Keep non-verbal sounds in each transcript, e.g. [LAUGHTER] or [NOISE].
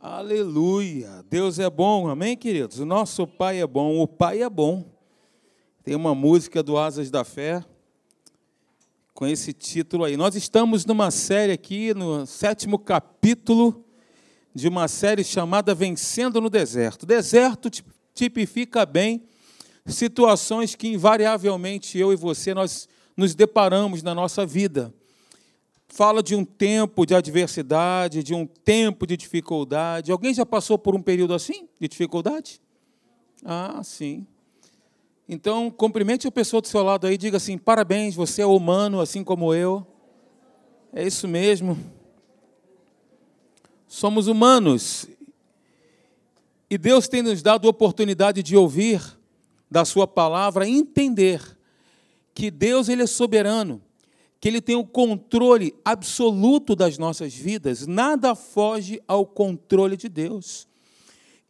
Aleluia! Deus é bom, amém, queridos? O nosso Pai é bom, o Pai é bom. Tem uma música do Asas da Fé com esse título aí. Nós estamos numa série aqui, no sétimo capítulo de uma série chamada Vencendo no Deserto. Deserto tipifica bem situações que invariavelmente eu e você nós nos deparamos na nossa vida fala de um tempo de adversidade, de um tempo de dificuldade. Alguém já passou por um período assim, de dificuldade? Ah, sim. Então, cumprimente a pessoa do seu lado aí, diga assim: parabéns, você é humano, assim como eu. É isso mesmo. Somos humanos. E Deus tem nos dado a oportunidade de ouvir da Sua palavra, entender que Deus ele é soberano que Ele tem o controle absoluto das nossas vidas, nada foge ao controle de Deus.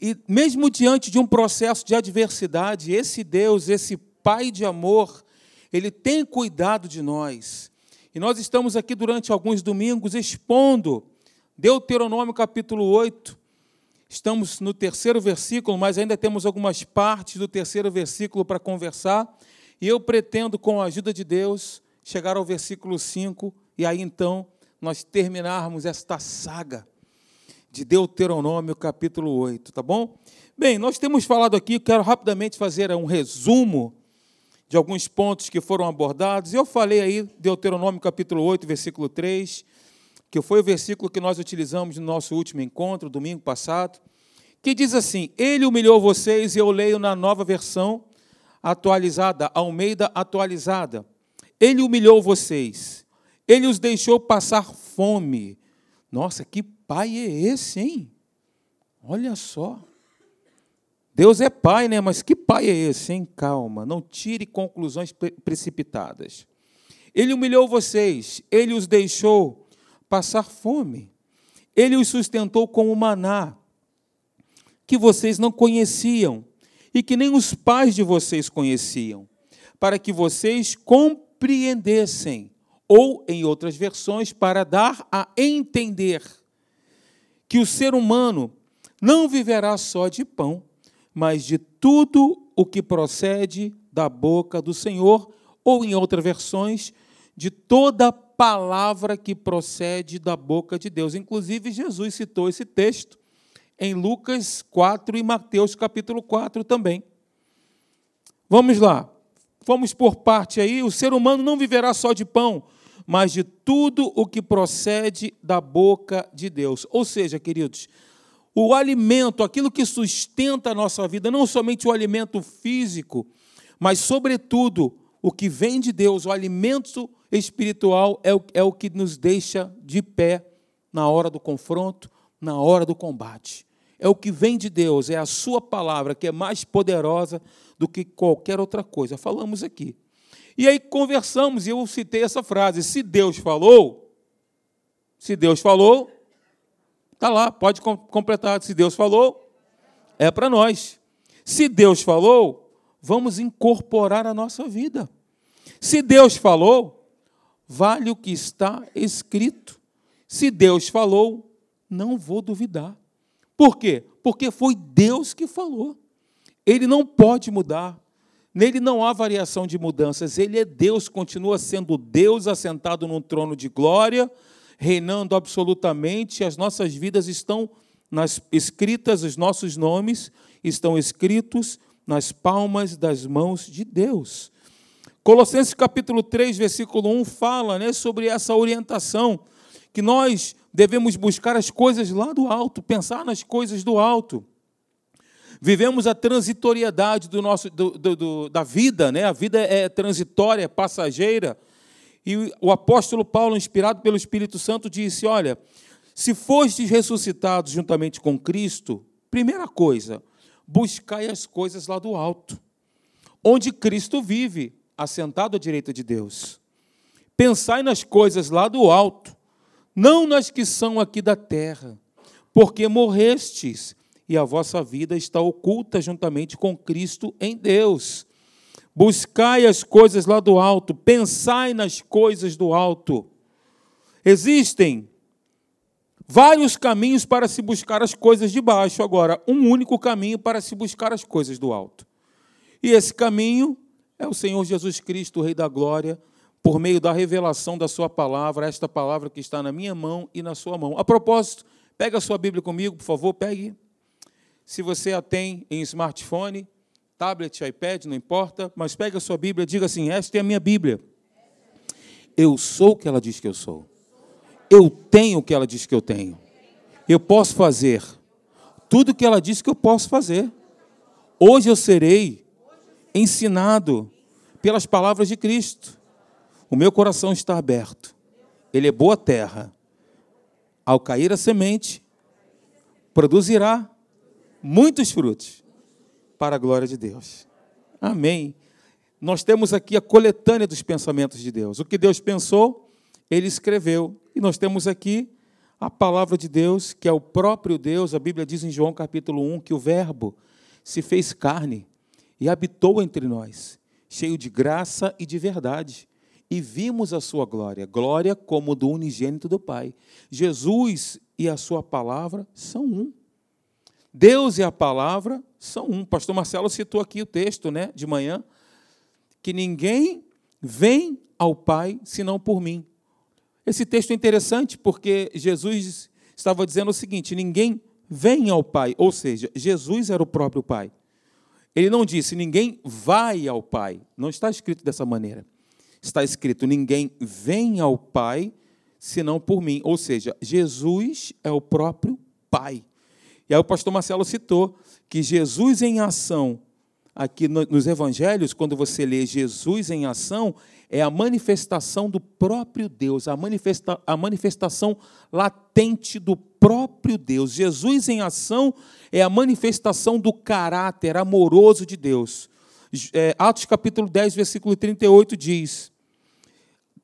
E mesmo diante de um processo de adversidade, esse Deus, esse Pai de amor, Ele tem cuidado de nós. E nós estamos aqui durante alguns domingos expondo Deuteronômio capítulo 8. Estamos no terceiro versículo, mas ainda temos algumas partes do terceiro versículo para conversar. E eu pretendo, com a ajuda de Deus, chegar ao versículo 5 e aí então nós terminarmos esta saga de Deuteronômio, capítulo 8, tá bom? Bem, nós temos falado aqui, quero rapidamente fazer um resumo de alguns pontos que foram abordados. Eu falei aí, Deuteronômio, capítulo 8, versículo 3, que foi o versículo que nós utilizamos no nosso último encontro, domingo passado, que diz assim: Ele humilhou vocês, e eu leio na nova versão atualizada, Almeida atualizada. Ele humilhou vocês. Ele os deixou passar fome. Nossa, que pai é esse, hein? Olha só. Deus é pai, né? Mas que pai é esse, hein? Calma, não tire conclusões precipitadas. Ele humilhou vocês, ele os deixou passar fome. Ele os sustentou com o maná, que vocês não conheciam e que nem os pais de vocês conheciam, para que vocês compreendessem, ou, em outras versões, para dar a entender que o ser humano não viverá só de pão, mas de tudo o que procede da boca do Senhor, ou, em outras versões, de toda palavra que procede da boca de Deus. Inclusive, Jesus citou esse texto em Lucas 4 e Mateus capítulo 4 também. Vamos lá. Vamos por parte aí, o ser humano não viverá só de pão, mas de tudo o que procede da boca de Deus. Ou seja, queridos, o alimento, aquilo que sustenta a nossa vida, não somente o alimento físico, mas, sobretudo, o que vem de Deus, o alimento espiritual, é o, é o que nos deixa de pé na hora do confronto, na hora do combate. É o que vem de Deus, é a Sua palavra que é mais poderosa do que qualquer outra coisa. Falamos aqui. E aí conversamos e eu citei essa frase: se Deus falou, se Deus falou, está lá, pode completar. Se Deus falou, é para nós. Se Deus falou, vamos incorporar a nossa vida. Se Deus falou, vale o que está escrito. Se Deus falou, não vou duvidar. Por quê? Porque foi Deus que falou. Ele não pode mudar. Nele não há variação de mudanças. Ele é Deus, continua sendo Deus assentado num trono de glória, reinando absolutamente. As nossas vidas estão nas escritas, os nossos nomes estão escritos nas palmas das mãos de Deus. Colossenses capítulo 3, versículo 1 fala né, sobre essa orientação, que nós devemos buscar as coisas lá do alto, pensar nas coisas do alto. Vivemos a transitoriedade do nosso, do, do, do, da vida, né? a vida é transitória, é passageira. E o apóstolo Paulo, inspirado pelo Espírito Santo, disse: Olha, se fostes ressuscitados juntamente com Cristo, primeira coisa, buscai as coisas lá do alto, onde Cristo vive, assentado à direita de Deus. Pensai nas coisas lá do alto, não nas que são aqui da terra, porque morrestes e a vossa vida está oculta juntamente com Cristo em Deus. Buscai as coisas lá do alto, pensai nas coisas do alto. Existem vários caminhos para se buscar as coisas de baixo, agora, um único caminho para se buscar as coisas do alto. E esse caminho é o Senhor Jesus Cristo, o Rei da Glória, por meio da revelação da Sua palavra, esta palavra que está na minha mão e na sua mão. A propósito, pega a sua Bíblia comigo, por favor, pegue. Se você a tem em smartphone, tablet, iPad, não importa, mas pegue a sua Bíblia e diga assim: Esta é a minha Bíblia. Eu sou o que ela diz que eu sou. Eu tenho o que ela diz que eu tenho. Eu posso fazer tudo o que ela diz que eu posso fazer. Hoje eu serei ensinado pelas palavras de Cristo. O meu coração está aberto. Ele é boa terra. Ao cair a semente, produzirá muitos frutos para a glória de Deus. Amém. Nós temos aqui a coletânea dos pensamentos de Deus. O que Deus pensou, ele escreveu. E nós temos aqui a palavra de Deus, que é o próprio Deus. A Bíblia diz em João capítulo 1 que o Verbo se fez carne e habitou entre nós, cheio de graça e de verdade. E vimos a sua glória, glória como do unigênito do Pai. Jesus e a sua palavra são um. Deus e a palavra são um. Pastor Marcelo citou aqui o texto, né, de manhã, que ninguém vem ao Pai senão por mim. Esse texto é interessante porque Jesus estava dizendo o seguinte: ninguém vem ao Pai, ou seja, Jesus era o próprio Pai. Ele não disse ninguém vai ao Pai, não está escrito dessa maneira. Está escrito ninguém vem ao Pai senão por mim, ou seja, Jesus é o próprio Pai. E aí o pastor Marcelo citou que Jesus em ação, aqui nos evangelhos, quando você lê Jesus em ação, é a manifestação do próprio Deus, a, manifesta, a manifestação latente do próprio Deus. Jesus em ação é a manifestação do caráter amoroso de Deus. É, Atos capítulo 10, versículo 38 diz: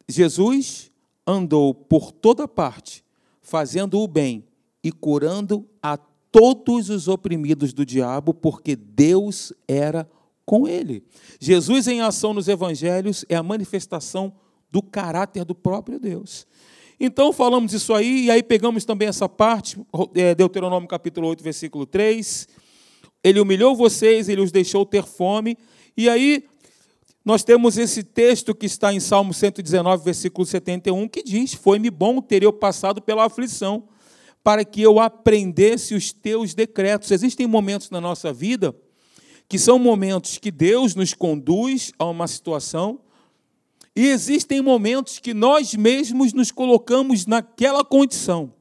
Jesus andou por toda parte, fazendo o bem e curando a todos os oprimidos do diabo, porque Deus era com ele. Jesus em ação nos evangelhos é a manifestação do caráter do próprio Deus. Então falamos isso aí, e aí pegamos também essa parte, é, Deuteronômio capítulo 8, versículo 3. Ele humilhou vocês, ele os deixou ter fome. E aí nós temos esse texto que está em Salmo 119, versículo 71, que diz: Foi-me bom ter eu passado pela aflição, para que eu aprendesse os teus decretos. Existem momentos na nossa vida que são momentos que Deus nos conduz a uma situação, e existem momentos que nós mesmos nos colocamos naquela condição.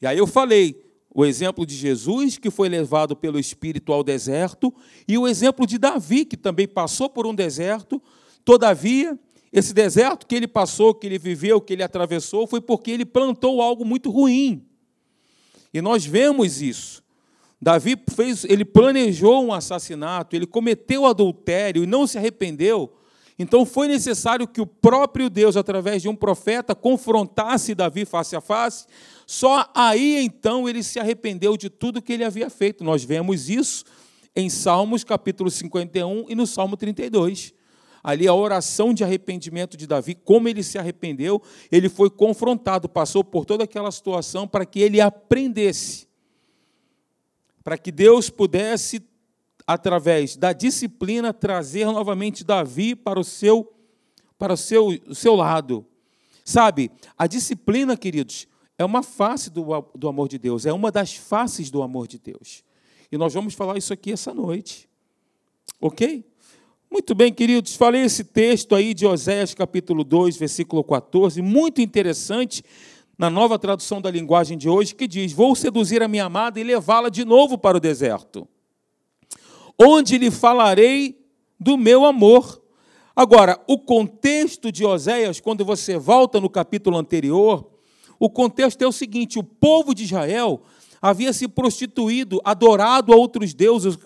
E aí eu falei o exemplo de Jesus, que foi levado pelo Espírito ao deserto, e o exemplo de Davi, que também passou por um deserto, todavia, esse deserto que ele passou, que ele viveu, que ele atravessou, foi porque ele plantou algo muito ruim. E nós vemos isso. Davi fez, ele planejou um assassinato, ele cometeu adultério e não se arrependeu. Então foi necessário que o próprio Deus, através de um profeta, confrontasse Davi face a face. Só aí então ele se arrependeu de tudo que ele havia feito. Nós vemos isso em Salmos capítulo 51 e no Salmo 32. Ali a oração de arrependimento de Davi, como ele se arrependeu, ele foi confrontado, passou por toda aquela situação para que ele aprendesse para que Deus pudesse, através da disciplina, trazer novamente Davi para o seu, para o seu, o seu lado. Sabe, a disciplina, queridos, é uma face do, do amor de Deus, é uma das faces do amor de Deus. E nós vamos falar isso aqui essa noite. Ok? Muito bem, queridos, falei esse texto aí de Oséias capítulo 2, versículo 14, muito interessante, na nova tradução da linguagem de hoje, que diz: Vou seduzir a minha amada e levá-la de novo para o deserto, onde lhe falarei do meu amor. Agora, o contexto de Oséias, quando você volta no capítulo anterior, o contexto é o seguinte: o povo de Israel havia se prostituído, adorado a outros deuses,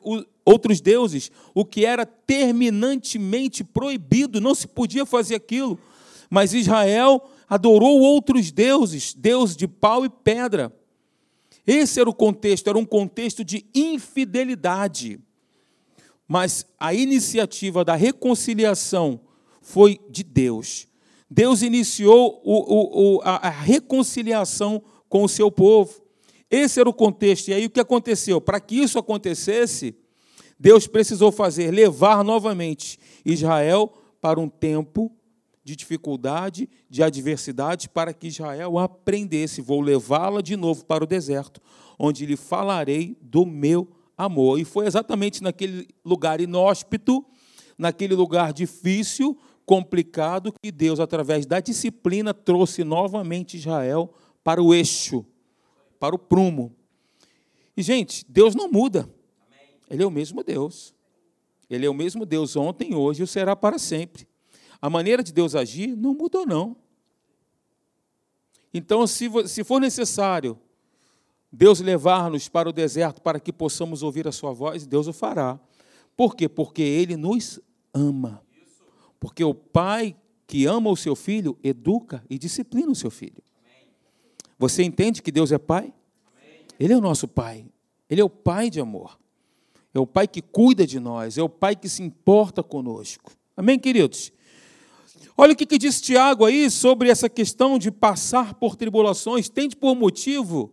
outros deuses, o que era terminantemente proibido, não se podia fazer aquilo. Mas Israel adorou outros deuses, deus de pau e pedra. Esse era o contexto, era um contexto de infidelidade. Mas a iniciativa da reconciliação foi de Deus. Deus iniciou o, o, a, a reconciliação com o seu povo. Esse era o contexto. E aí o que aconteceu? Para que isso acontecesse, Deus precisou fazer, levar novamente Israel para um tempo de dificuldade, de adversidade, para que Israel aprendesse. Vou levá-la de novo para o deserto, onde lhe falarei do meu amor. E foi exatamente naquele lugar inóspito, naquele lugar difícil, complicado, que Deus, através da disciplina, trouxe novamente Israel para o eixo, para o prumo. E, gente, Deus não muda. Ele é o mesmo Deus. Ele é o mesmo Deus ontem, hoje e será para sempre. A maneira de Deus agir não mudou, não. Então, se, for necessário Deus levar-nos para o deserto para que possamos ouvir a Sua voz, Deus o fará. Por quê? Porque Ele nos ama. Porque o pai que ama o seu filho educa e disciplina o seu filho. Você entende que Deus é pai? Ele é o nosso pai. Ele é o pai de amor. É o pai que cuida de nós. É o pai que se importa conosco. Amém, queridos? Olha o que, que Tiago aí sobre essa questão de passar por tribulações. Tende por motivo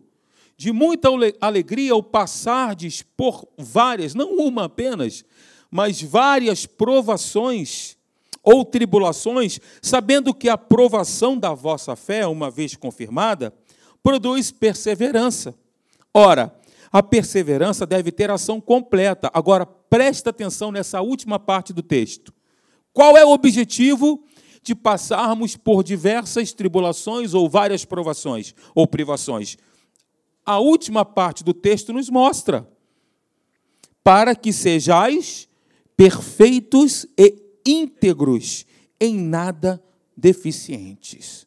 de muita alegria o passardes por várias, não uma apenas, mas várias provações ou tribulações, sabendo que a provação da vossa fé, uma vez confirmada, produz perseverança. Ora, a perseverança deve ter ação completa. Agora, presta atenção nessa última parte do texto. Qual é o objetivo de passarmos por diversas tribulações ou várias provações ou privações? A última parte do texto nos mostra para que sejais perfeitos e íntegros, em nada deficientes.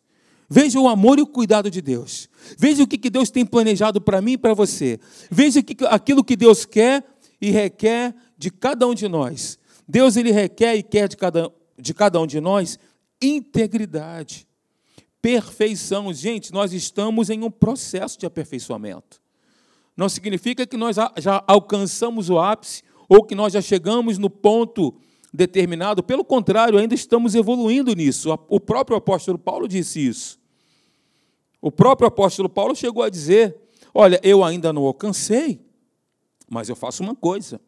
Veja o amor e o cuidado de Deus. Veja o que Deus tem planejado para mim e para você. Veja aquilo que Deus quer e requer de cada um de nós. Deus ele requer e quer de cada, de cada um de nós integridade, perfeição. Gente, nós estamos em um processo de aperfeiçoamento. Não significa que nós já alcançamos o ápice ou que nós já chegamos no ponto determinado, pelo contrário, ainda estamos evoluindo nisso. O próprio apóstolo Paulo disse isso. O próprio apóstolo Paulo chegou a dizer: Olha, eu ainda não alcancei, mas eu faço uma coisa: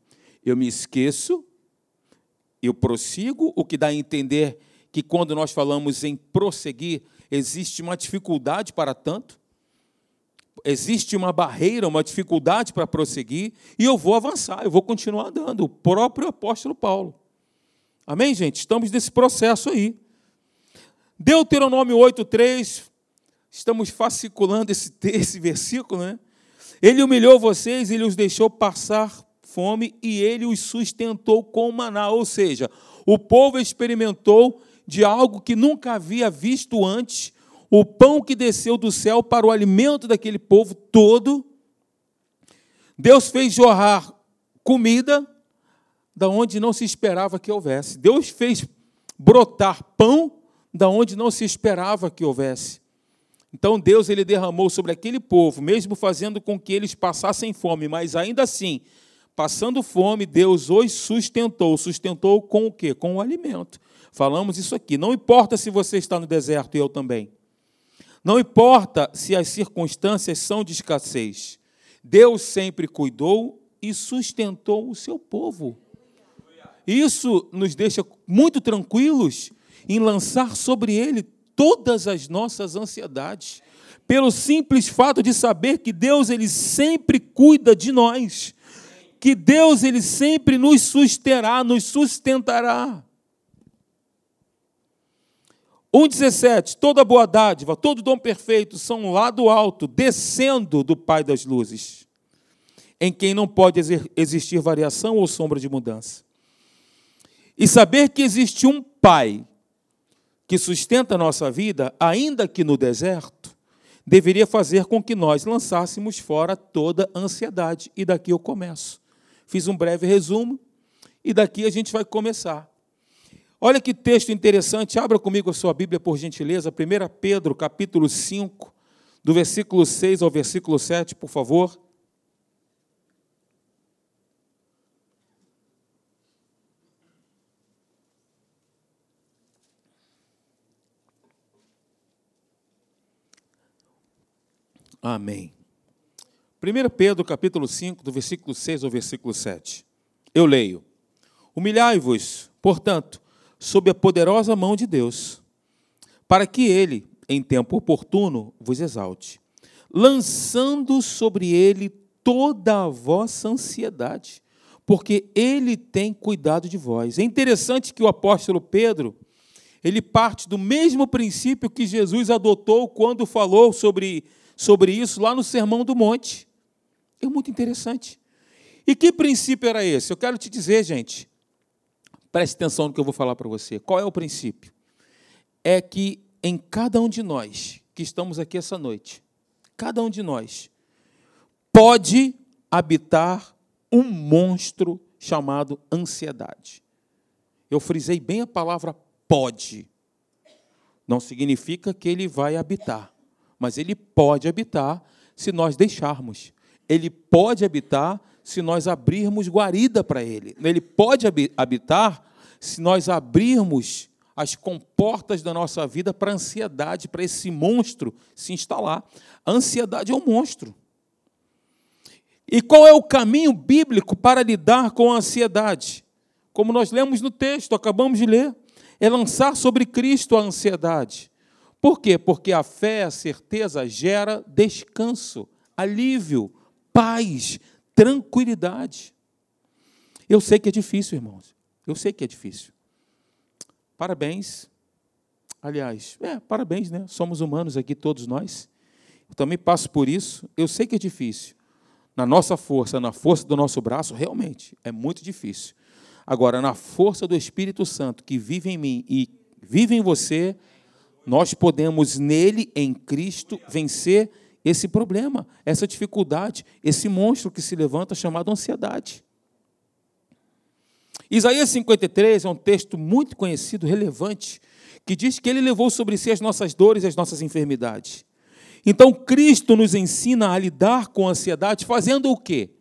eu me esqueço, eu prossigo, o que dá a entender que quando nós falamos em prosseguir, existe uma dificuldade para tanto, existe uma barreira, uma dificuldade para prosseguir, e eu vou avançar, eu vou continuar andando. O próprio apóstolo Paulo. Amém, gente? Estamos nesse processo aí. Deuteronômio 8,3, estamos fasciculando esse, [LAUGHS] esse versículo, né? Ele humilhou vocês, ele os deixou passar fome e ele os sustentou com maná. Ou seja, o povo experimentou de algo que nunca havia visto antes, o pão que desceu do céu para o alimento daquele povo todo. Deus fez jorrar comida da onde não se esperava que houvesse. Deus fez brotar pão da onde não se esperava que houvesse. Então Deus ele derramou sobre aquele povo, mesmo fazendo com que eles passassem fome, mas ainda assim, passando fome, Deus os sustentou. Sustentou com o quê? Com o alimento. Falamos isso aqui. Não importa se você está no deserto e eu também. Não importa se as circunstâncias são de escassez. Deus sempre cuidou e sustentou o seu povo. Isso nos deixa muito tranquilos em lançar sobre Ele todas as nossas ansiedades, pelo simples fato de saber que Deus ele sempre cuida de nós, que Deus ele sempre nos susterá, nos sustentará. 1,17: Toda boa dádiva, todo dom perfeito são lá do alto, descendo do Pai das luzes, em quem não pode existir variação ou sombra de mudança. E saber que existe um Pai que sustenta a nossa vida, ainda que no deserto, deveria fazer com que nós lançássemos fora toda ansiedade. E daqui eu começo. Fiz um breve resumo e daqui a gente vai começar. Olha que texto interessante, abra comigo a sua Bíblia, por gentileza, 1 Pedro, capítulo 5, do versículo 6 ao versículo 7, por favor. Amém. 1 Pedro capítulo 5, do versículo 6 ao versículo 7. Eu leio: Humilhai-vos, portanto, sob a poderosa mão de Deus, para que ele, em tempo oportuno, vos exalte, lançando sobre ele toda a vossa ansiedade, porque ele tem cuidado de vós. É interessante que o apóstolo Pedro, ele parte do mesmo princípio que Jesus adotou quando falou sobre, sobre isso lá no Sermão do Monte. É muito interessante. E que princípio era esse? Eu quero te dizer, gente, preste atenção no que eu vou falar para você. Qual é o princípio? É que em cada um de nós que estamos aqui essa noite, cada um de nós pode habitar um monstro chamado ansiedade. Eu frisei bem a palavra pode. Não significa que ele vai habitar, mas ele pode habitar se nós deixarmos. Ele pode habitar se nós abrirmos guarida para ele. Ele pode habitar se nós abrirmos as comportas da nossa vida para a ansiedade, para esse monstro se instalar. A ansiedade é um monstro. E qual é o caminho bíblico para lidar com a ansiedade? Como nós lemos no texto, acabamos de ler, é lançar sobre Cristo a ansiedade. Por quê? Porque a fé, a certeza gera descanso, alívio, paz, tranquilidade. Eu sei que é difícil, irmãos. Eu sei que é difícil. Parabéns. Aliás, é, parabéns, né? Somos humanos aqui, todos nós. Eu também passo por isso. Eu sei que é difícil na nossa força, na força do nosso braço, realmente é muito difícil. Agora, na força do Espírito Santo que vive em mim e vive em você, nós podemos nele, em Cristo, vencer esse problema, essa dificuldade, esse monstro que se levanta chamado ansiedade. Isaías 53 é um texto muito conhecido, relevante, que diz que ele levou sobre si as nossas dores e as nossas enfermidades. Então Cristo nos ensina a lidar com a ansiedade fazendo o quê?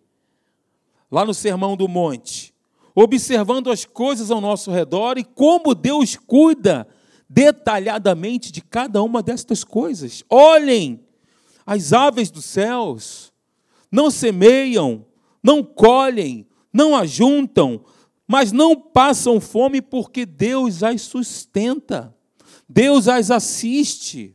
Lá no Sermão do Monte, observando as coisas ao nosso redor e como Deus cuida detalhadamente de cada uma destas coisas. Olhem as aves dos céus, não semeiam, não colhem, não ajuntam, mas não passam fome porque Deus as sustenta. Deus as assiste.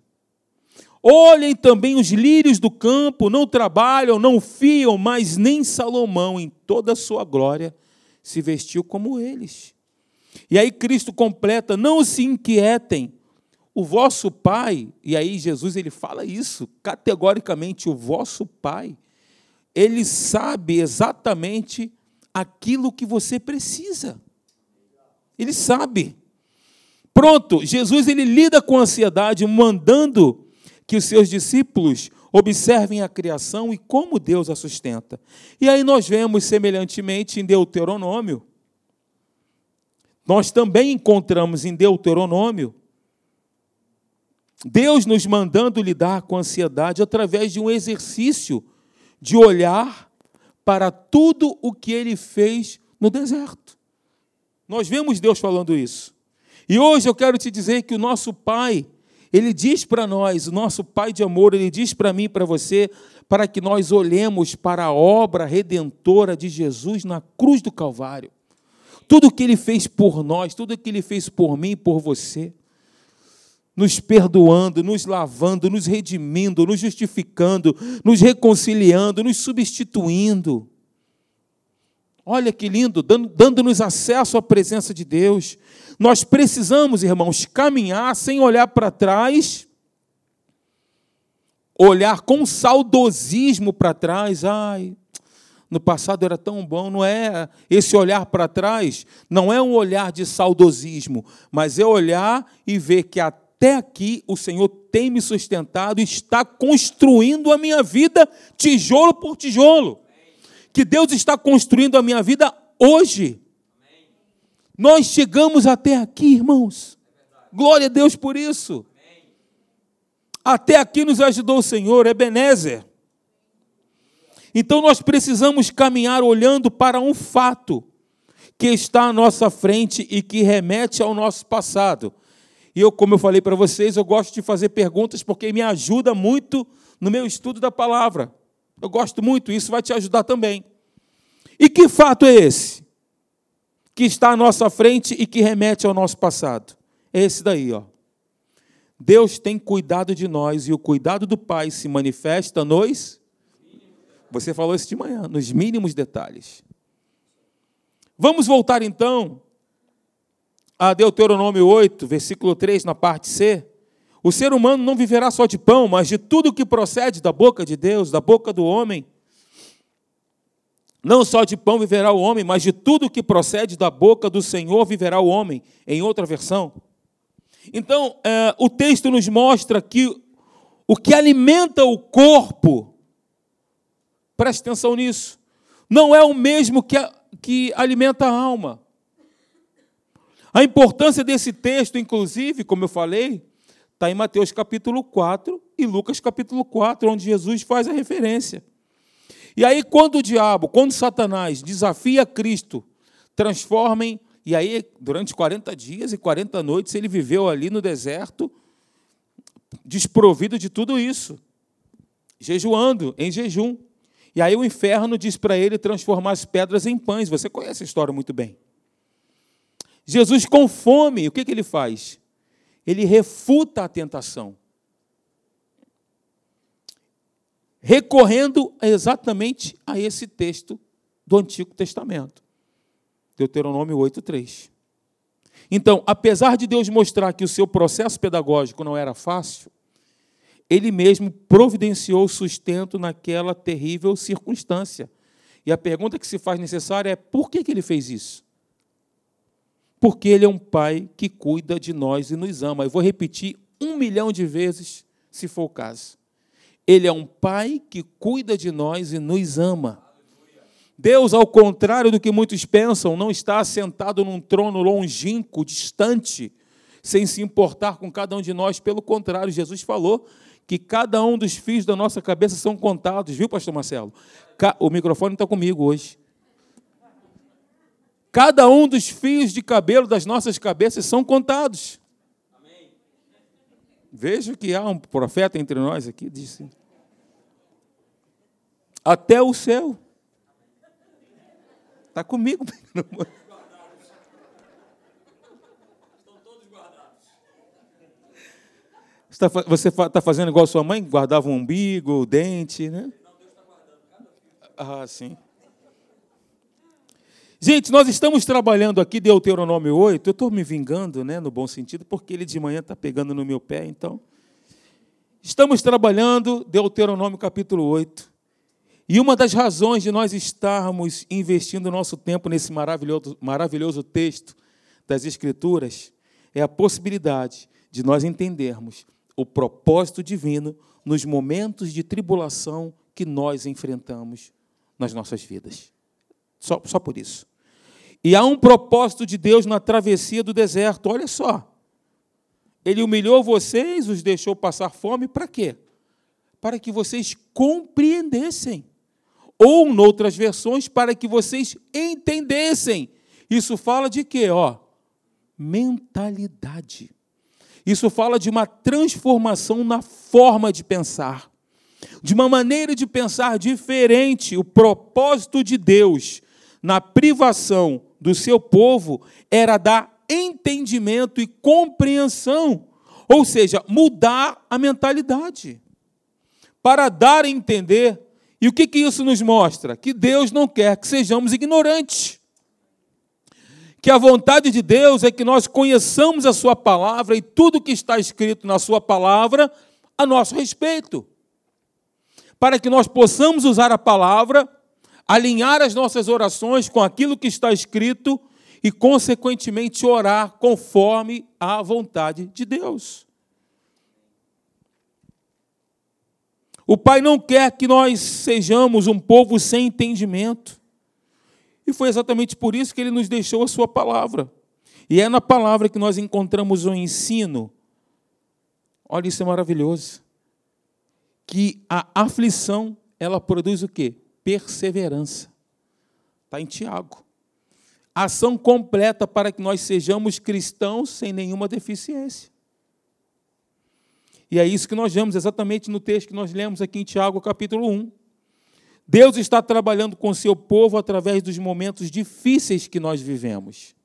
Olhem também os lírios do campo, não trabalham, não fiam, mas nem Salomão, em toda a sua glória, se vestiu como eles. E aí Cristo completa: não se inquietem, o vosso Pai, e aí Jesus ele fala isso categoricamente: o vosso Pai, ele sabe exatamente aquilo que você precisa. Ele sabe. Pronto, Jesus ele lida com a ansiedade, mandando que os seus discípulos observem a criação e como Deus a sustenta. E aí nós vemos semelhantemente em Deuteronômio. Nós também encontramos em Deuteronômio Deus nos mandando lidar com a ansiedade através de um exercício de olhar para tudo o que ele fez no deserto. Nós vemos Deus falando isso. E hoje eu quero te dizer que o nosso Pai, ele diz para nós, o nosso Pai de amor, ele diz para mim para você, para que nós olhemos para a obra redentora de Jesus na cruz do Calvário. Tudo que ele fez por nós, tudo o que ele fez por mim e por você, nos perdoando, nos lavando, nos redimindo, nos justificando, nos reconciliando, nos substituindo. Olha que lindo, dando-nos acesso à presença de Deus. Nós precisamos, irmãos, caminhar sem olhar para trás, olhar com saudosismo para trás. Ai, no passado era tão bom. Não é esse olhar para trás, não é um olhar de saudosismo, mas é olhar e ver que até aqui o Senhor tem me sustentado está construindo a minha vida tijolo por tijolo. Que Deus está construindo a minha vida hoje. Nós chegamos até aqui, irmãos. Glória a Deus por isso. Até aqui nos ajudou o Senhor, Ebenezer. Então nós precisamos caminhar olhando para um fato que está à nossa frente e que remete ao nosso passado. E eu, como eu falei para vocês, eu gosto de fazer perguntas porque me ajuda muito no meu estudo da palavra. Eu gosto muito, isso vai te ajudar também. E que fato é esse? Que está à nossa frente e que remete ao nosso passado. É esse daí, ó. Deus tem cuidado de nós e o cuidado do Pai se manifesta nos. Você falou isso de manhã, nos mínimos detalhes. Vamos voltar então a Deuteronômio 8, versículo 3, na parte C. O ser humano não viverá só de pão, mas de tudo que procede da boca de Deus, da boca do homem. Não só de pão viverá o homem, mas de tudo que procede da boca do Senhor viverá o homem, em outra versão. Então, é, o texto nos mostra que o que alimenta o corpo, preste atenção nisso, não é o mesmo que, que alimenta a alma. A importância desse texto, inclusive, como eu falei, está em Mateus capítulo 4 e Lucas capítulo 4, onde Jesus faz a referência. E aí, quando o diabo, quando Satanás desafia Cristo, transformem, e aí, durante 40 dias e 40 noites, ele viveu ali no deserto, desprovido de tudo isso, jejuando, em jejum. E aí o inferno diz para ele transformar as pedras em pães. Você conhece a história muito bem. Jesus, com fome, o que, que ele faz? Ele refuta a tentação. Recorrendo exatamente a esse texto do Antigo Testamento. Deuteronômio 8,3. Então, apesar de Deus mostrar que o seu processo pedagógico não era fácil, ele mesmo providenciou sustento naquela terrível circunstância. E a pergunta que se faz necessária é: por que, que ele fez isso? porque Ele é um Pai que cuida de nós e nos ama. Eu vou repetir um milhão de vezes, se for o caso. Ele é um Pai que cuida de nós e nos ama. Deus, ao contrário do que muitos pensam, não está assentado num trono longínquo, distante, sem se importar com cada um de nós. Pelo contrário, Jesus falou que cada um dos fios da nossa cabeça são contados, viu, Pastor Marcelo? O microfone está comigo hoje. Cada um dos fios de cabelo das nossas cabeças são contados. Amém. Vejo que há um profeta entre nós aqui, disse. Até o céu. Está comigo. Você está fazendo igual sua mãe, guardava o umbigo, o dente, né? Ah, sim. Gente, nós estamos trabalhando aqui Deuteronômio 8. Eu estou me vingando, né, no bom sentido, porque ele de manhã está pegando no meu pé, então. Estamos trabalhando Deuteronômio capítulo 8. E uma das razões de nós estarmos investindo nosso tempo nesse maravilhoso, maravilhoso texto das Escrituras é a possibilidade de nós entendermos o propósito divino nos momentos de tribulação que nós enfrentamos nas nossas vidas. Só, só por isso. E há um propósito de Deus na travessia do deserto. Olha só. Ele humilhou vocês, os deixou passar fome, para quê? Para que vocês compreendessem. Ou, noutras versões, para que vocês entendessem. Isso fala de quê? Ó, mentalidade. Isso fala de uma transformação na forma de pensar, de uma maneira de pensar diferente. O propósito de Deus na privação do seu povo era dar entendimento e compreensão, ou seja, mudar a mentalidade, para dar a entender. E o que, isso nos mostra? Que Deus não quer que sejamos ignorantes. Que a vontade de Deus é que nós conheçamos a Sua palavra e tudo que está escrito na Sua palavra a nosso respeito. Para que nós possamos usar a palavra alinhar as nossas orações com aquilo que está escrito e, consequentemente, orar conforme a vontade de Deus. O Pai não quer que nós sejamos um povo sem entendimento. E foi exatamente por isso que ele nos deixou a sua palavra. E é na palavra que nós encontramos o ensino. Olha, isso é maravilhoso. Que a aflição, ela produz o quê? perseverança. Está em Tiago. Ação completa para que nós sejamos cristãos sem nenhuma deficiência. E é isso que nós vemos exatamente no texto que nós lemos aqui em Tiago, capítulo 1. Deus está trabalhando com seu povo através dos momentos difíceis que nós vivemos.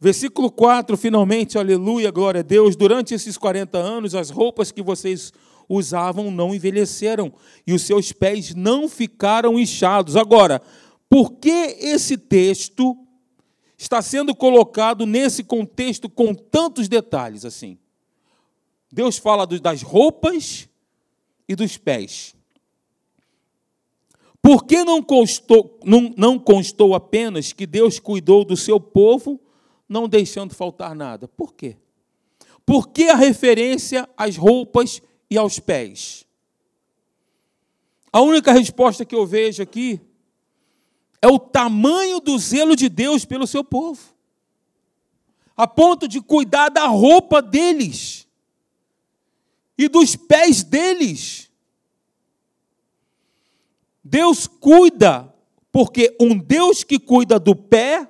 Versículo 4, finalmente, aleluia, glória a Deus. Durante esses 40 anos, as roupas que vocês usavam não envelheceram e os seus pés não ficaram inchados. Agora, por que esse texto está sendo colocado nesse contexto com tantos detalhes assim? Deus fala das roupas e dos pés. Por que não constou, não, não constou apenas que Deus cuidou do seu povo, não deixando faltar nada? Por quê? Por que a referência às roupas e aos pés? A única resposta que eu vejo aqui é o tamanho do zelo de Deus pelo seu povo, a ponto de cuidar da roupa deles e dos pés deles. Deus cuida, porque um Deus que cuida do pé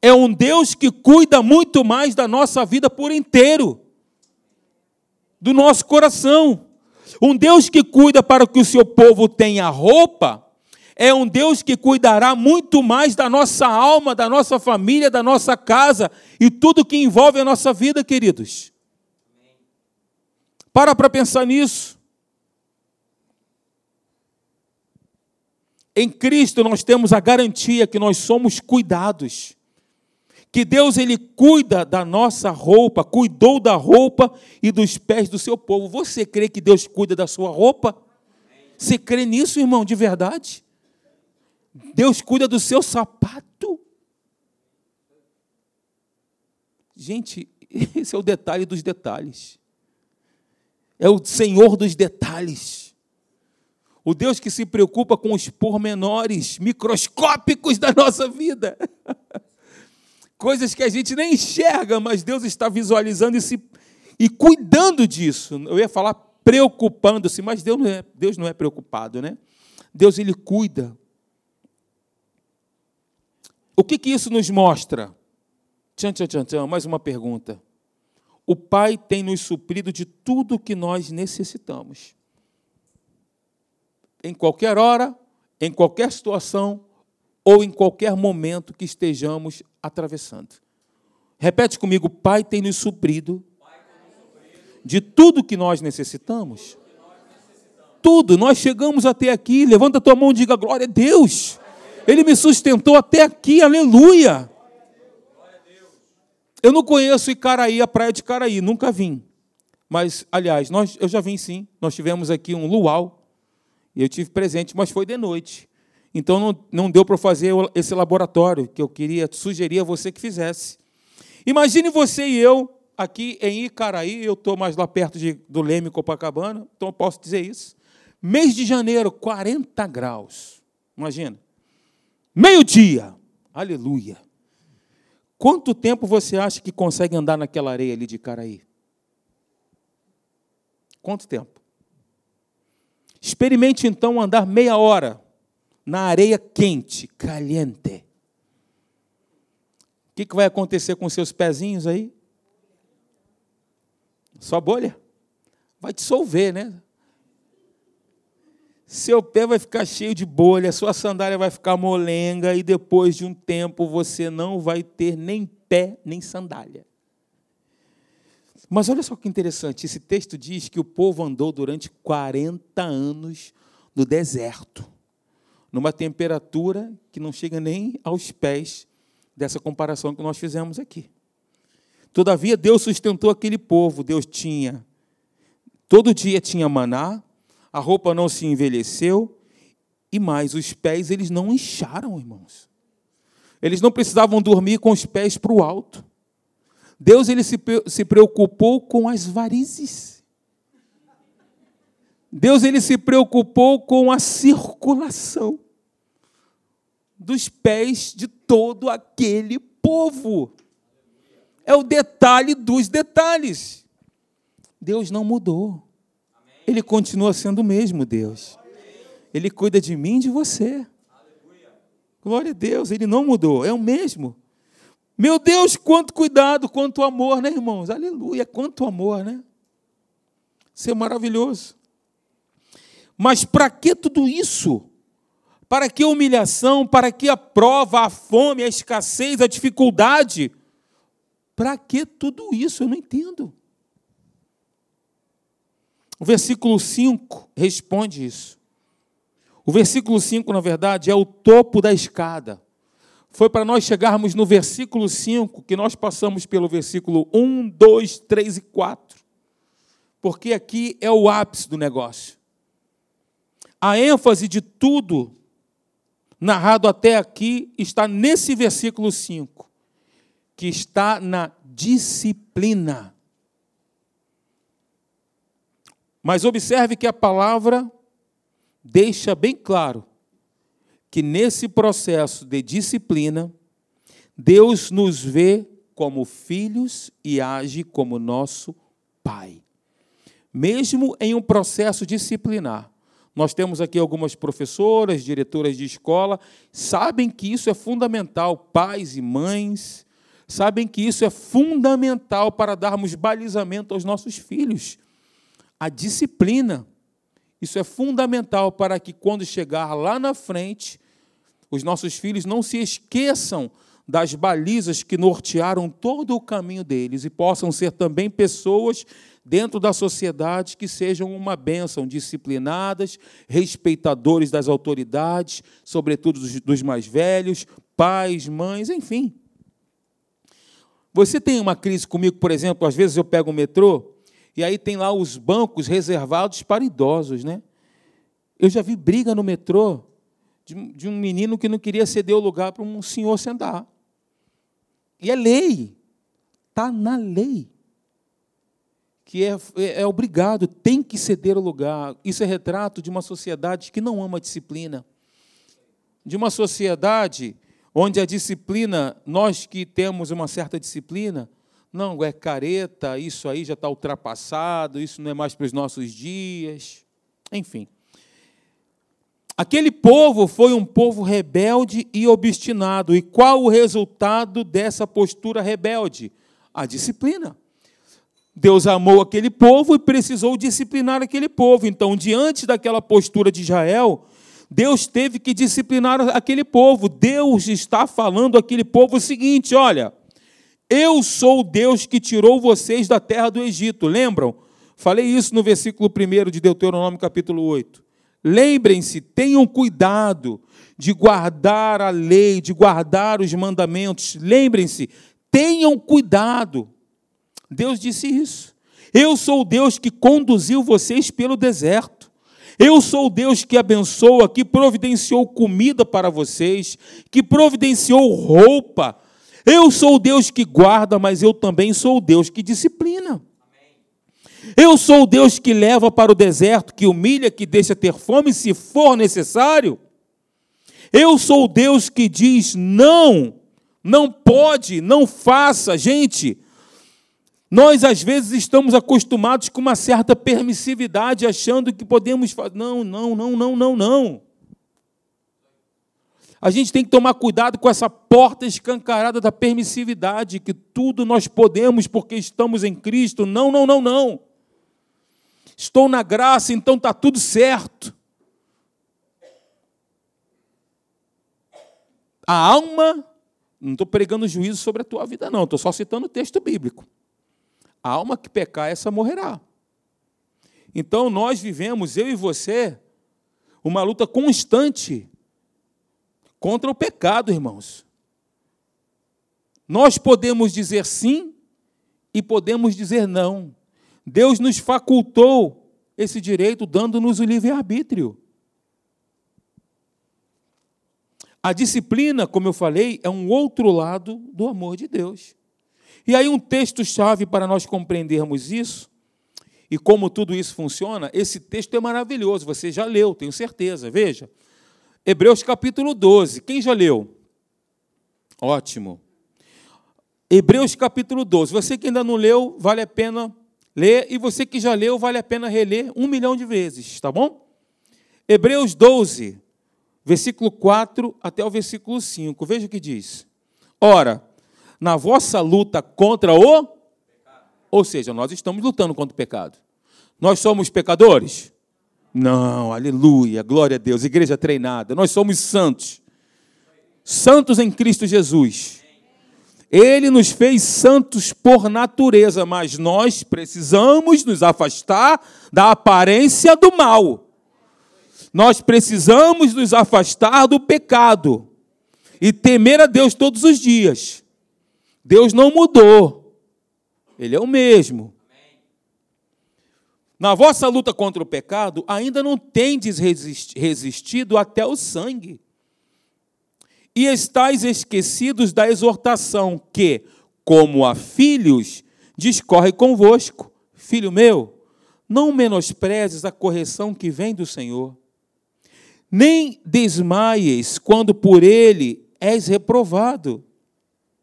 é um Deus que cuida muito mais da nossa vida por inteiro, do nosso coração. Um Deus que cuida para que o seu povo tenha roupa, é um Deus que cuidará muito mais da nossa alma, da nossa família, da nossa casa e tudo que envolve a nossa vida, queridos. Para para pensar nisso. Em Cristo nós temos a garantia que nós somos cuidados. Que Deus ele cuida da nossa roupa, cuidou da roupa e dos pés do seu povo. Você crê que Deus cuida da sua roupa? Você crê nisso, irmão, de verdade? Deus cuida do seu sapato? Gente, [LAUGHS] esse é o detalhe dos detalhes. É o Senhor dos detalhes. O Deus que se preocupa com os pormenores microscópicos da nossa vida. [LAUGHS] Coisas que a gente nem enxerga, mas Deus está visualizando e, se, e cuidando disso. Eu ia falar preocupando-se, mas Deus não, é, Deus não é preocupado, né? Deus, Ele cuida. O que, que isso nos mostra? Tchan, tchan, tchan, tchan, mais uma pergunta. O Pai tem nos suprido de tudo o que nós necessitamos em qualquer hora, em qualquer situação ou em qualquer momento que estejamos atravessando. Repete comigo: Pai tem nos suprido de tudo que nós necessitamos. Tudo, nós chegamos até aqui. Levanta a tua mão e diga glória a Deus. Ele me sustentou até aqui, aleluia. Eu não conheço Icaraí, a praia de Icaraí, nunca vim. Mas, aliás, nós, eu já vim sim. Nós tivemos aqui um luau, eu tive presente, mas foi de noite. Então não, não deu para fazer esse laboratório que eu queria sugerir a você que fizesse. Imagine você e eu aqui em Icaraí, eu estou mais lá perto de, do Leme, Copacabana, então eu posso dizer isso. Mês de janeiro, 40 graus. Imagina. Meio-dia. Aleluia. Quanto tempo você acha que consegue andar naquela areia ali de Icaraí? Quanto tempo? Experimente então andar meia hora na areia quente, caliente. O que, vai acontecer com seus pezinhos aí? Só bolha? Vai dissolver, né? Seu pé vai ficar cheio de bolha, sua sandália vai ficar molenga e depois de um tempo você não vai ter nem pé nem sandália. Mas olha só que interessante, esse texto diz que o povo andou durante 40 anos no deserto, numa temperatura que não chega nem aos pés dessa comparação que nós fizemos aqui. Todavia, Deus sustentou aquele povo, Deus tinha, todo dia tinha maná, a roupa não se envelheceu, e mais, os pés eles não incharam, irmãos. Eles não precisavam dormir com os pés para o alto. Deus ele se, se preocupou com as varizes. Deus ele se preocupou com a circulação dos pés de todo aquele povo. É o detalhe dos detalhes. Deus não mudou. Ele continua sendo o mesmo Deus. Ele cuida de mim e de você. Glória a Deus, ele não mudou, é o mesmo. Meu Deus, quanto cuidado, quanto amor, né, irmãos? Aleluia, quanto amor, né? Isso é maravilhoso. Mas para que tudo isso? Para que a humilhação? Para que a prova, a fome, a escassez, a dificuldade? Para que tudo isso? Eu não entendo. O versículo 5 responde isso. O versículo 5, na verdade, é o topo da escada. Foi para nós chegarmos no versículo 5 que nós passamos pelo versículo 1, 2, 3 e 4. Porque aqui é o ápice do negócio. A ênfase de tudo narrado até aqui está nesse versículo 5, que está na disciplina. Mas observe que a palavra deixa bem claro que nesse processo de disciplina, Deus nos vê como filhos e age como nosso Pai. Mesmo em um processo disciplinar, nós temos aqui algumas professoras, diretoras de escola, sabem que isso é fundamental, pais e mães, sabem que isso é fundamental para darmos balizamento aos nossos filhos. A disciplina isso é fundamental para que, quando chegar lá na frente, os nossos filhos não se esqueçam das balizas que nortearam todo o caminho deles e possam ser também pessoas dentro da sociedade que sejam uma bênção, disciplinadas, respeitadores das autoridades, sobretudo dos mais velhos, pais, mães, enfim. Você tem uma crise comigo, por exemplo, às vezes eu pego o metrô e aí tem lá os bancos reservados para idosos, né? Eu já vi briga no metrô de, de um menino que não queria ceder o lugar para um senhor sentar. E é lei. Está na lei. Que é, é, é obrigado, tem que ceder o lugar. Isso é retrato de uma sociedade que não ama a disciplina. De uma sociedade onde a disciplina, nós que temos uma certa disciplina, não, é careta, isso aí já está ultrapassado, isso não é mais para os nossos dias. Enfim. Aquele povo foi um povo rebelde e obstinado. E qual o resultado dessa postura rebelde? A disciplina. Deus amou aquele povo e precisou disciplinar aquele povo. Então, diante daquela postura de Israel, Deus teve que disciplinar aquele povo. Deus está falando àquele povo o seguinte: olha, eu sou o Deus que tirou vocês da terra do Egito. Lembram? Falei isso no versículo 1 de Deuteronômio, capítulo 8. Lembrem-se, tenham cuidado de guardar a lei, de guardar os mandamentos. Lembrem-se, tenham cuidado. Deus disse isso. Eu sou o Deus que conduziu vocês pelo deserto. Eu sou o Deus que abençoa, que providenciou comida para vocês, que providenciou roupa eu sou o Deus que guarda, mas eu também sou o Deus que disciplina. Eu sou o Deus que leva para o deserto, que humilha, que deixa ter fome se for necessário. Eu sou o Deus que diz não, não pode, não faça. Gente, nós às vezes estamos acostumados com uma certa permissividade, achando que podemos fazer. Não, não, não, não, não, não. A gente tem que tomar cuidado com essa porta escancarada da permissividade, que tudo nós podemos porque estamos em Cristo. Não, não, não, não. Estou na graça, então está tudo certo. A alma, não estou pregando juízo sobre a tua vida, não, estou só citando o texto bíblico. A alma que pecar, essa morrerá. Então nós vivemos, eu e você, uma luta constante contra o pecado, irmãos. Nós podemos dizer sim e podemos dizer não. Deus nos facultou esse direito, dando-nos o livre-arbítrio. A disciplina, como eu falei, é um outro lado do amor de Deus. E aí, um texto-chave para nós compreendermos isso, e como tudo isso funciona, esse texto é maravilhoso, você já leu, tenho certeza. Veja, Hebreus capítulo 12. Quem já leu? Ótimo. Hebreus capítulo 12. Você que ainda não leu, vale a pena ler. E você que já leu, vale a pena reler um milhão de vezes, tá bom? Hebreus 12, versículo 4 até o versículo 5. Veja o que diz. Ora, na vossa luta contra o. Ou seja, nós estamos lutando contra o pecado. Nós somos pecadores? Não, aleluia, glória a Deus, igreja treinada. Nós somos santos. Santos em Cristo Jesus. Ele nos fez santos por natureza, mas nós precisamos nos afastar da aparência do mal. Nós precisamos nos afastar do pecado e temer a Deus todos os dias. Deus não mudou, Ele é o mesmo. Na vossa luta contra o pecado, ainda não tendes resistido até o sangue. E estáis esquecidos da exortação que, como a filhos, discorre convosco. Filho meu, não menosprezes a correção que vem do Senhor, nem desmaies quando por ele és reprovado.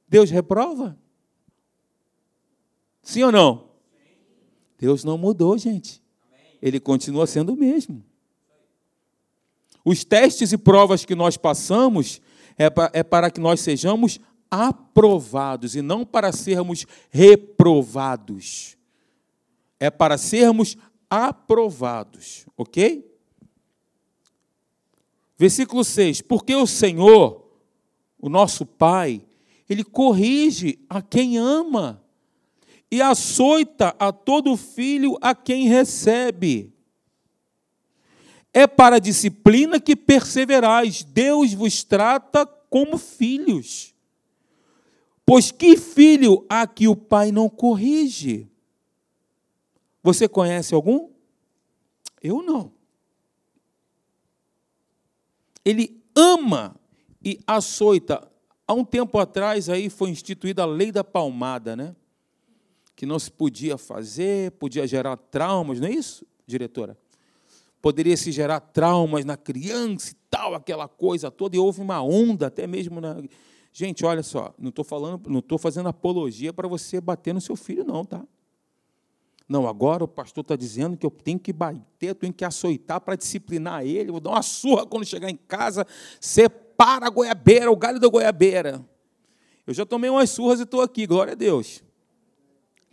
Deus reprova? Sim ou não? Deus não mudou, gente. Ele continua sendo o mesmo. Os testes e provas que nós passamos é, é para que nós sejamos aprovados e não para sermos reprovados. É para sermos aprovados, ok? Versículo 6: Porque o Senhor, o nosso Pai, Ele corrige a quem ama e açoita a todo filho a quem recebe. É para a disciplina que perseverais. Deus vos trata como filhos. Pois que filho há que o pai não corrige? Você conhece algum? Eu não. Ele ama e açoita. Há um tempo atrás aí foi instituída a lei da palmada, né? Que não se podia fazer, podia gerar traumas, não é isso, diretora? poderia se gerar traumas na criança e tal, aquela coisa toda, e houve uma onda até mesmo na. Gente, olha só, não estou falando, não estou fazendo apologia para você bater no seu filho, não, tá? Não, agora o pastor está dizendo que eu tenho que bater, eu tenho que açoitar para disciplinar ele, vou dar uma surra quando chegar em casa, separa a goiabeira, o galho da goiabeira. Eu já tomei umas surras e estou aqui, glória a Deus.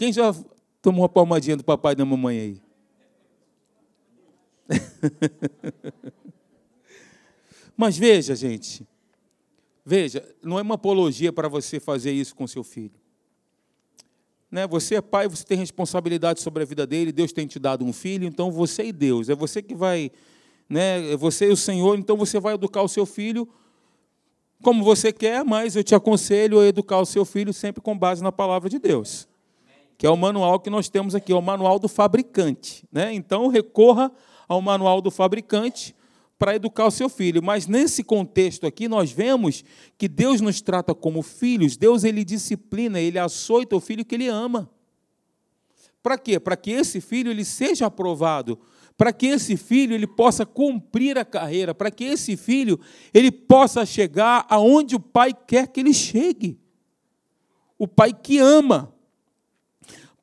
Quem já tomou uma palmadinha do papai e da mamãe aí? [LAUGHS] Mas veja, gente, veja, não é uma apologia para você fazer isso com seu filho. Né? Você é pai, você tem responsabilidade sobre a vida dele, Deus tem te dado um filho, então você e Deus, é você que vai, né? É você e o Senhor, então você vai educar o seu filho como você quer, mas eu te aconselho a educar o seu filho sempre com base na palavra de Deus. Que é o manual que nós temos aqui, é o manual do fabricante. Né? Então, recorra ao manual do fabricante para educar o seu filho. Mas nesse contexto aqui nós vemos que Deus nos trata como filhos, Deus ele disciplina, ele açoita o filho que ele ama. Para quê? Para que esse filho ele seja aprovado, para que esse filho ele possa cumprir a carreira, para que esse filho ele possa chegar aonde o pai quer que ele chegue. O pai que ama.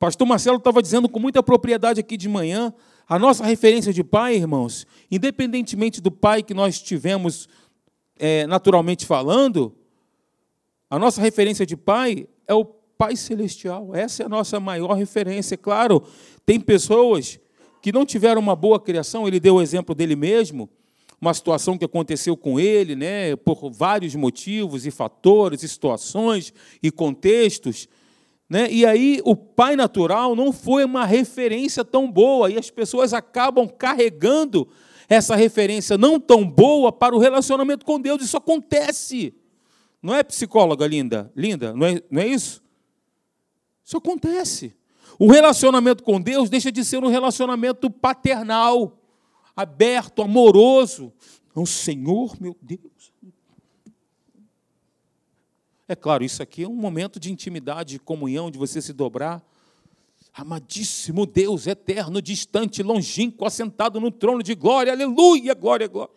Pastor Marcelo estava dizendo com muita propriedade aqui de manhã a nossa referência de pai, irmãos, independentemente do pai que nós tivemos é, naturalmente falando, a nossa referência de pai é o Pai Celestial. Essa é a nossa maior referência. Claro, tem pessoas que não tiveram uma boa criação, ele deu o exemplo dele mesmo, uma situação que aconteceu com ele, né, por vários motivos e fatores, e situações e contextos. Né? E aí o pai natural não foi uma referência tão boa, e as pessoas acabam carregando essa referência não tão boa para o relacionamento com Deus. Isso acontece. Não é psicóloga linda? Linda, não é, não é isso? Isso acontece. O relacionamento com Deus deixa de ser um relacionamento paternal, aberto, amoroso. O Senhor, meu Deus, é claro, isso aqui é um momento de intimidade, de comunhão, de você se dobrar. Amadíssimo Deus, eterno, distante, longínquo, assentado no trono de glória, aleluia, glória, glória.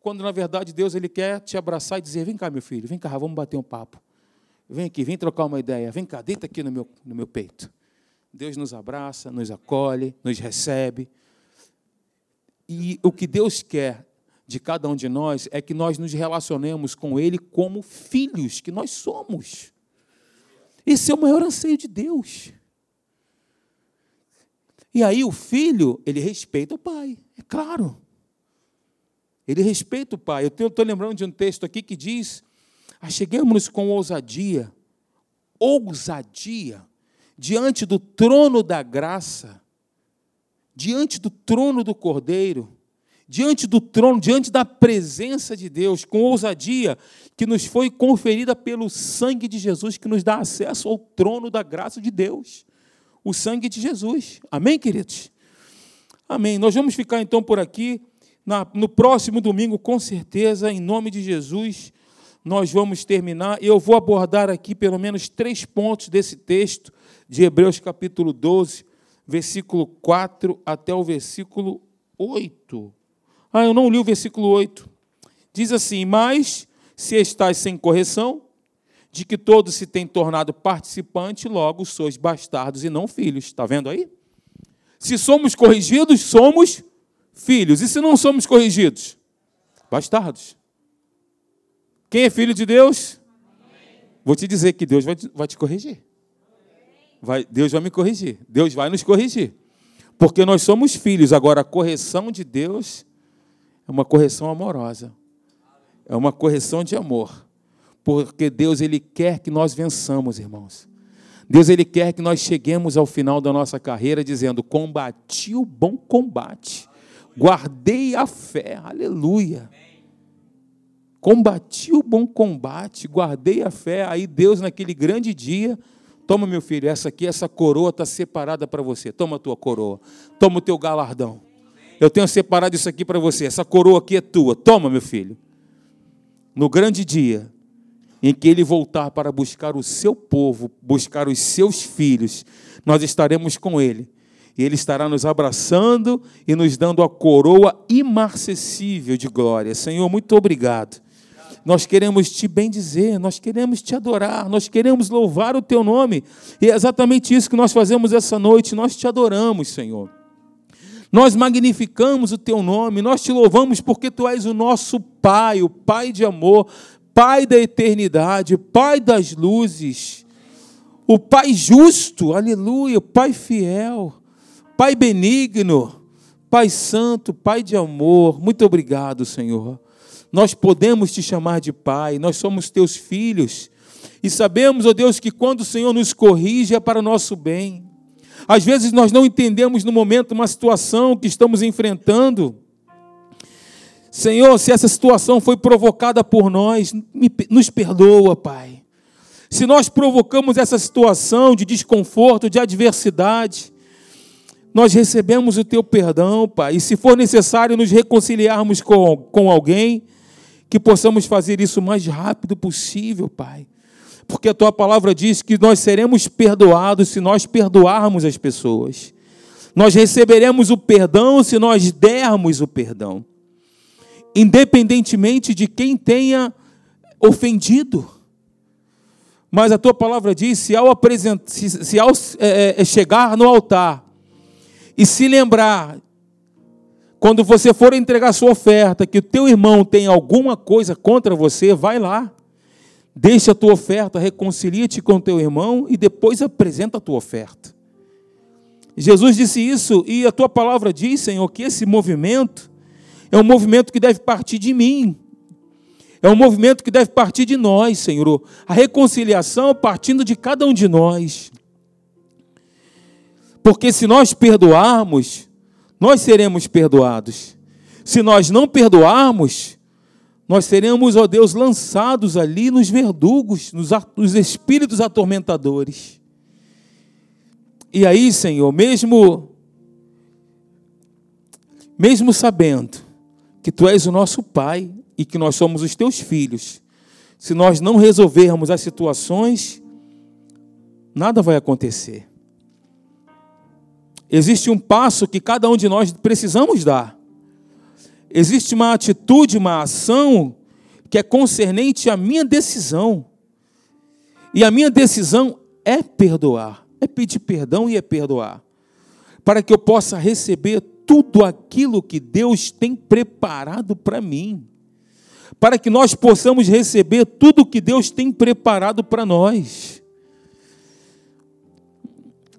Quando na verdade Deus ele quer te abraçar e dizer: Vem cá, meu filho, vem cá, vamos bater um papo. Vem aqui, vem trocar uma ideia, vem cá, deita aqui no meu, no meu peito. Deus nos abraça, nos acolhe, nos recebe. E o que Deus quer de cada um de nós é que nós nos relacionemos com Ele como filhos que nós somos. Esse é o maior anseio de Deus. E aí o filho, ele respeita o pai, é claro. Ele respeita o pai. Eu estou lembrando de um texto aqui que diz: Acheguemos-nos com ousadia, ousadia, diante do trono da graça, diante do trono do Cordeiro, diante do trono, diante da presença de Deus, com ousadia que nos foi conferida pelo sangue de Jesus, que nos dá acesso ao trono da graça de Deus. O sangue de Jesus. Amém, queridos? Amém. Nós vamos ficar então por aqui. Na, no próximo domingo, com certeza, em nome de Jesus, nós vamos terminar. Eu vou abordar aqui pelo menos três pontos desse texto de Hebreus capítulo 12, versículo 4 até o versículo 8. Ah, eu não li o versículo 8. Diz assim: Mas se estás sem correção, de que todos se têm tornado participante, logo sois bastardos e não filhos. Está vendo aí? Se somos corrigidos, somos filhos. E se não somos corrigidos? Bastardos. Quem é filho de Deus? Vou te dizer que Deus vai, te corrigir. Vai, Deus vai me corrigir. Deus vai nos corrigir. Porque nós somos filhos. Agora, a correção de Deus é uma correção amorosa. É uma correção de amor. Porque Deus ele quer que nós vençamos, irmãos. Deus ele quer que nós cheguemos ao final da nossa carreira dizendo: "Combati o bom combate. Guardei a fé". Aleluia. Combati o bom combate, guardei a fé. Aí Deus naquele grande dia Toma, meu filho, essa aqui, essa coroa está separada para você. Toma a tua coroa. Toma o teu galardão. Eu tenho separado isso aqui para você. Essa coroa aqui é tua. Toma, meu filho. No grande dia em que ele voltar para buscar o seu povo, buscar os seus filhos, nós estaremos com ele. E ele estará nos abraçando e nos dando a coroa imarcessível de glória. Senhor, muito obrigado. Nós queremos te bendizer, nós queremos te adorar, nós queremos louvar o teu nome. E é exatamente isso que nós fazemos essa noite. Nós te adoramos, Senhor. Nós magnificamos o teu nome, nós te louvamos porque tu és o nosso Pai, o Pai de amor, Pai da eternidade, Pai das luzes, o Pai justo, aleluia, Pai fiel, Pai benigno, Pai santo, Pai de amor. Muito obrigado, Senhor. Nós podemos te chamar de Pai, nós somos teus filhos. E sabemos, ó oh Deus, que quando o Senhor nos corrige é para o nosso bem. Às vezes nós não entendemos no momento uma situação que estamos enfrentando. Senhor, se essa situação foi provocada por nós, nos perdoa, Pai. Se nós provocamos essa situação de desconforto, de adversidade, nós recebemos o teu perdão, Pai. E se for necessário nos reconciliarmos com, com alguém, que possamos fazer isso o mais rápido possível, Pai porque a tua palavra diz que nós seremos perdoados se nós perdoarmos as pessoas. Nós receberemos o perdão se nós dermos o perdão, independentemente de quem tenha ofendido. Mas a tua palavra diz: se ao, apresentar, se, se ao é, é, chegar no altar e se lembrar, quando você for entregar sua oferta, que o teu irmão tem alguma coisa contra você, vai lá. Deixa a tua oferta, reconcilia-te com teu irmão e depois apresenta a tua oferta. Jesus disse isso e a tua palavra diz, Senhor, que esse movimento é um movimento que deve partir de mim. É um movimento que deve partir de nós, Senhor. A reconciliação partindo de cada um de nós. Porque se nós perdoarmos, nós seremos perdoados. Se nós não perdoarmos, nós seremos, ó Deus, lançados ali nos verdugos, nos, nos espíritos atormentadores. E aí, Senhor, mesmo mesmo sabendo que tu és o nosso Pai e que nós somos os teus filhos, se nós não resolvermos as situações, nada vai acontecer. Existe um passo que cada um de nós precisamos dar. Existe uma atitude, uma ação que é concernente à minha decisão. E a minha decisão é perdoar, é pedir perdão e é perdoar, para que eu possa receber tudo aquilo que Deus tem preparado para mim, para que nós possamos receber tudo que Deus tem preparado para nós.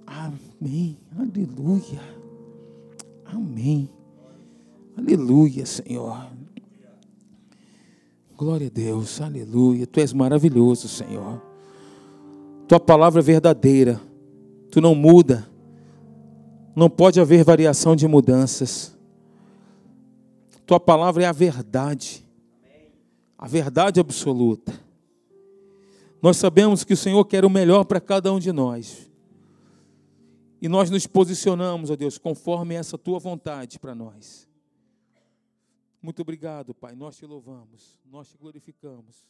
Amém, aleluia. Amém. Aleluia, Senhor. Glória a Deus, aleluia. Tu és maravilhoso, Senhor. Tua palavra é verdadeira, tu não muda, não pode haver variação de mudanças. Tua palavra é a verdade, a verdade absoluta. Nós sabemos que o Senhor quer o melhor para cada um de nós. E nós nos posicionamos, ó Deus, conforme essa tua vontade para nós. Muito obrigado, Pai. Nós te louvamos, nós te glorificamos.